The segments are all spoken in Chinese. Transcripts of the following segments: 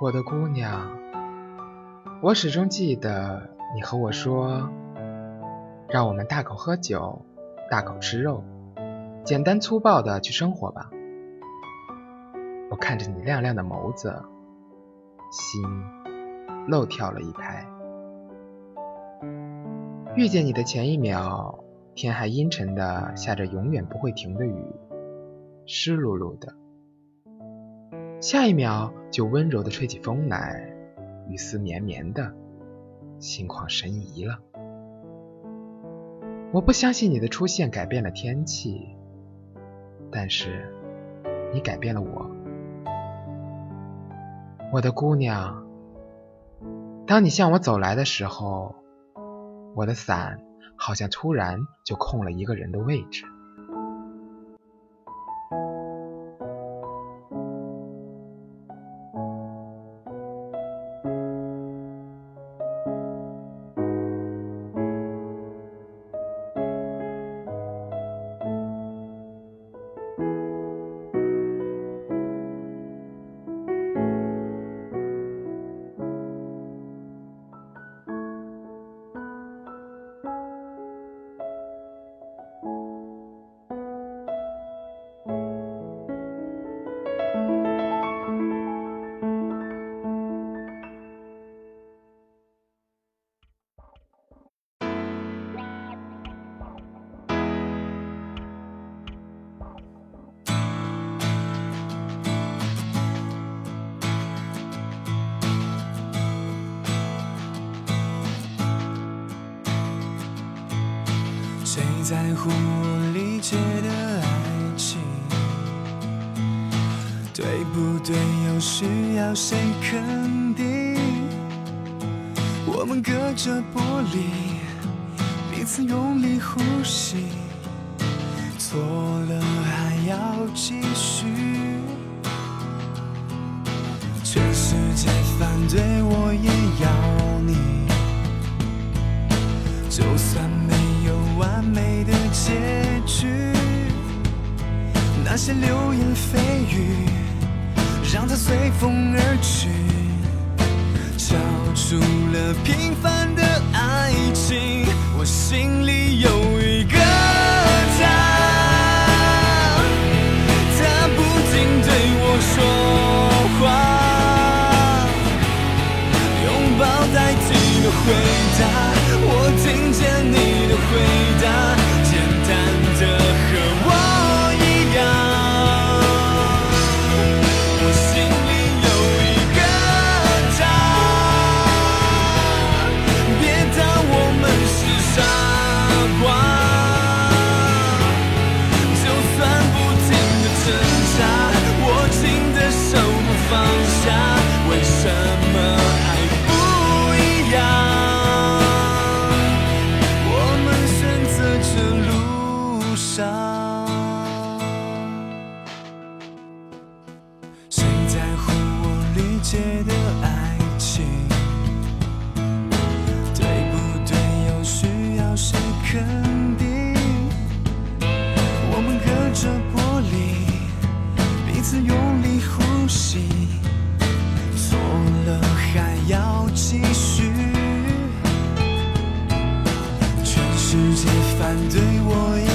我的姑娘，我始终记得你和我说，让我们大口喝酒，大口吃肉，简单粗暴的去生活吧。我看着你亮亮的眸子，心漏跳了一拍。遇见你的前一秒，天还阴沉的下着永远不会停的雨，湿漉漉的。下一秒就温柔的吹起风来，雨丝绵绵的，心旷神怡了。我不相信你的出现改变了天气，但是你改变了我，我的姑娘。当你向我走来的时候，我的伞好像突然就空了一个人的位置。需要谁肯定？我们隔着玻璃，彼此用力呼吸，错了还要继续。全世界反对我也要你，就算没有完美的结局，那些流言蜚语，让它随风而去，敲出了平凡。反对我也。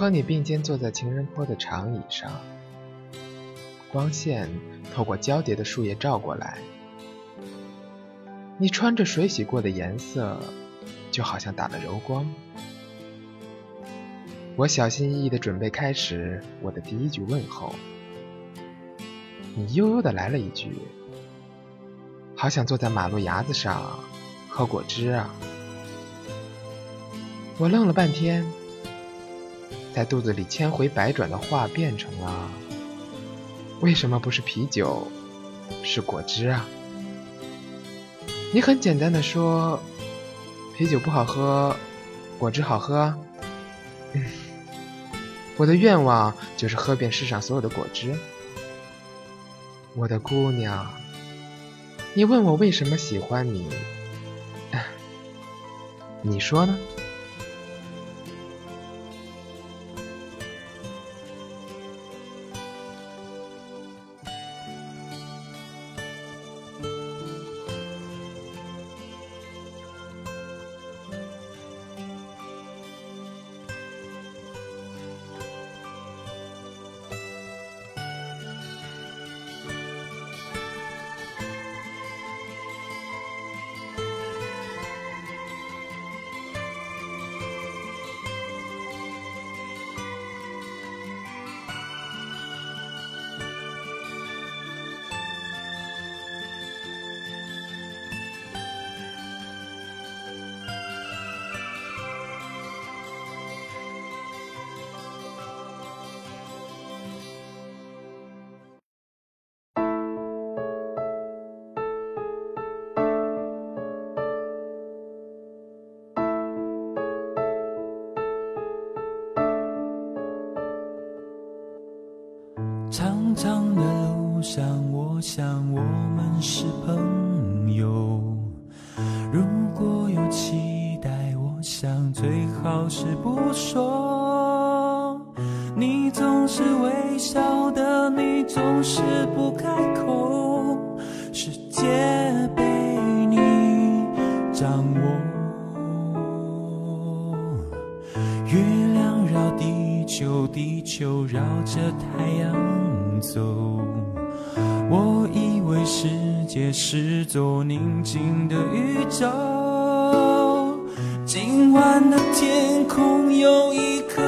和你并肩坐在情人坡的长椅上，光线透过交叠的树叶照过来，你穿着水洗过的颜色，就好像打了柔光。我小心翼翼地准备开始我的第一句问候，你悠悠地来了一句：“好想坐在马路牙子上喝果汁啊！”我愣了半天。在肚子里千回百转的话变成了：为什么不是啤酒，是果汁啊？你很简单的说，啤酒不好喝，果汁好喝。我的愿望就是喝遍世上所有的果汁。我的姑娘，你问我为什么喜欢你，你说呢？长长的路上，我想我们是朋友。如果有期待，我想最好是不说。你总是微笑的，你总是不开口，世界被你掌握。月亮绕地球，地球绕着太阳。走，我以为世界是座宁静的宇宙。今晚的天空有一颗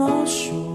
我说。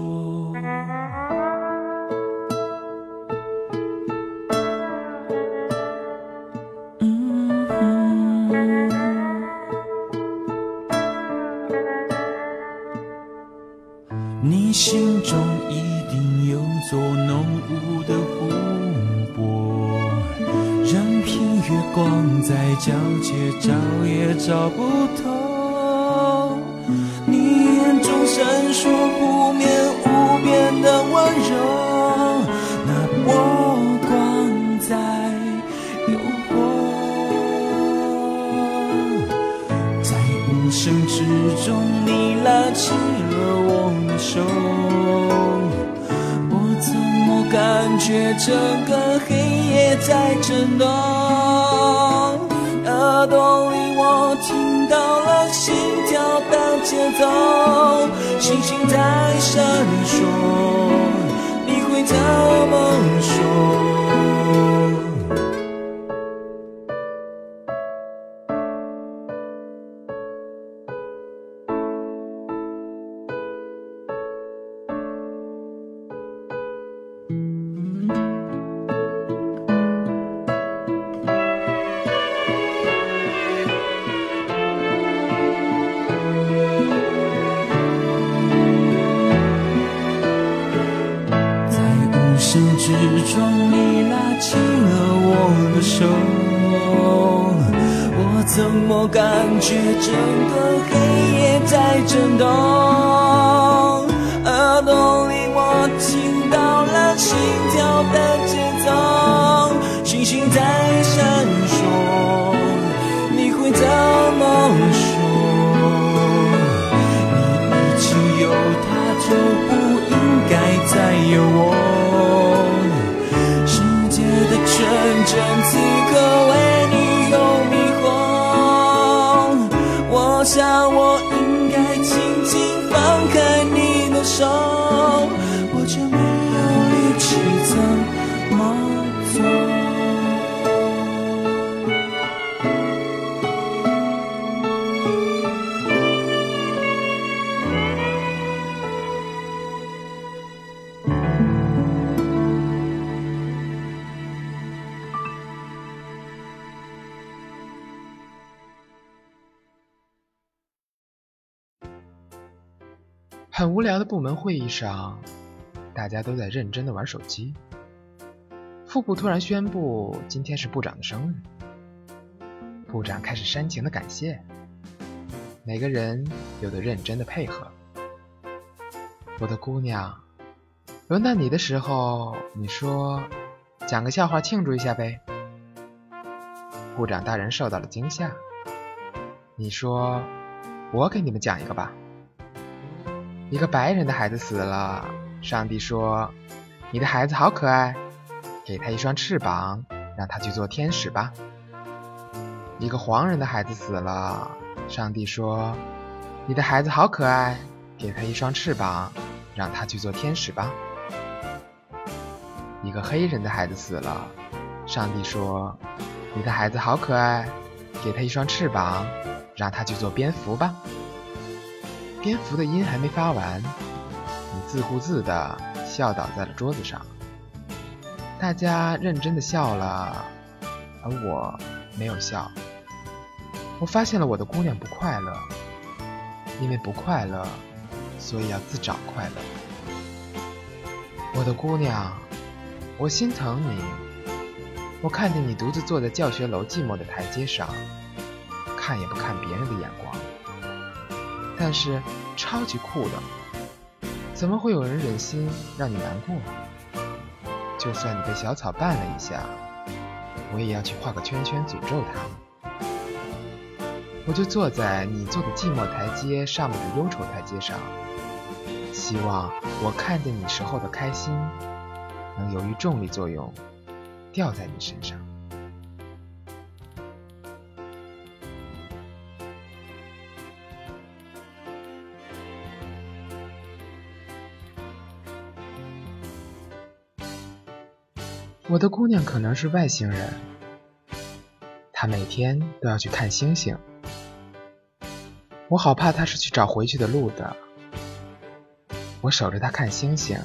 之中，你拉起了我的。手，我怎么感觉整个黑夜在震动？耳朵里我听到了心跳的节奏，星星在闪烁，你会怎么说？整个很无聊的部门会议上，大家都在认真的玩手机。副部突然宣布今天是部长的生日，部长开始煽情的感谢，每个人有的认真的配合。我的姑娘，轮到你的时候，你说讲个笑话庆祝一下呗。部长大人受到了惊吓，你说我给你们讲一个吧。一个白人的孩子死了，上帝说：“你的孩子好可爱，给他一双翅膀，让他去做天使吧。”一个黄人的孩子死了，上帝说：“你的孩子好可爱，给他一双翅膀，让他去做天使吧。”一个黑人的孩子死了，上帝说：“你的孩子好可爱，给他一双翅膀，让他去做蝙蝠吧。”蝙蝠的音还没发完，你自顾自地笑倒在了桌子上。大家认真的笑了，而我没有笑。我发现了我的姑娘不快乐，因为不快乐，所以要自找快乐。我的姑娘，我心疼你。我看见你独自坐在教学楼寂寞的台阶上，看也不看别人的眼光。但是超级酷的，怎么会有人忍心让你难过？就算你被小草绊了一下，我也要去画个圈圈诅咒它。我就坐在你坐的寂寞台阶上面的忧愁台阶上，希望我看见你时候的开心，能由于重力作用掉在你身上。我的姑娘可能是外星人，她每天都要去看星星。我好怕她是去找回去的路的。我守着她看星星，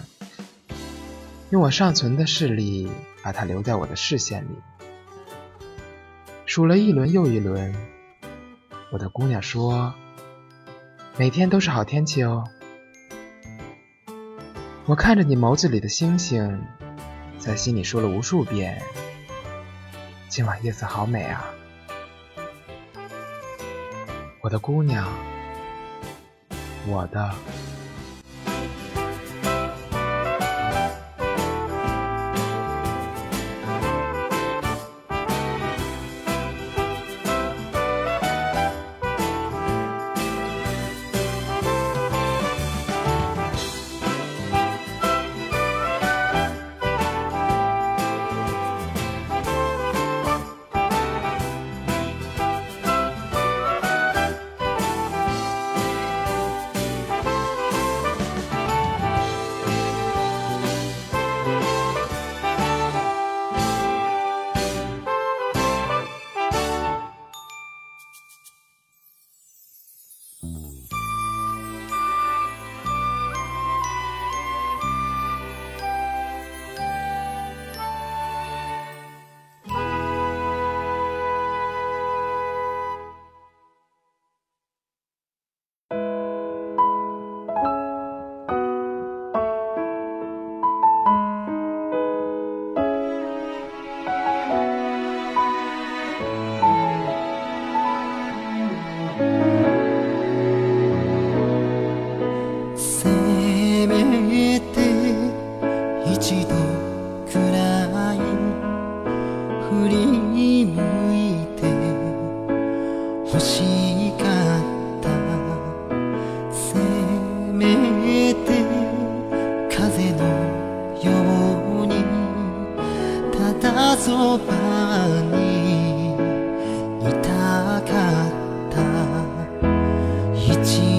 用我尚存的视力把她留在我的视线里。数了一轮又一轮，我的姑娘说：“每天都是好天气哦。”我看着你眸子里的星星。在心里说了无数遍：“今晚夜色好美啊，我的姑娘，我的。”一起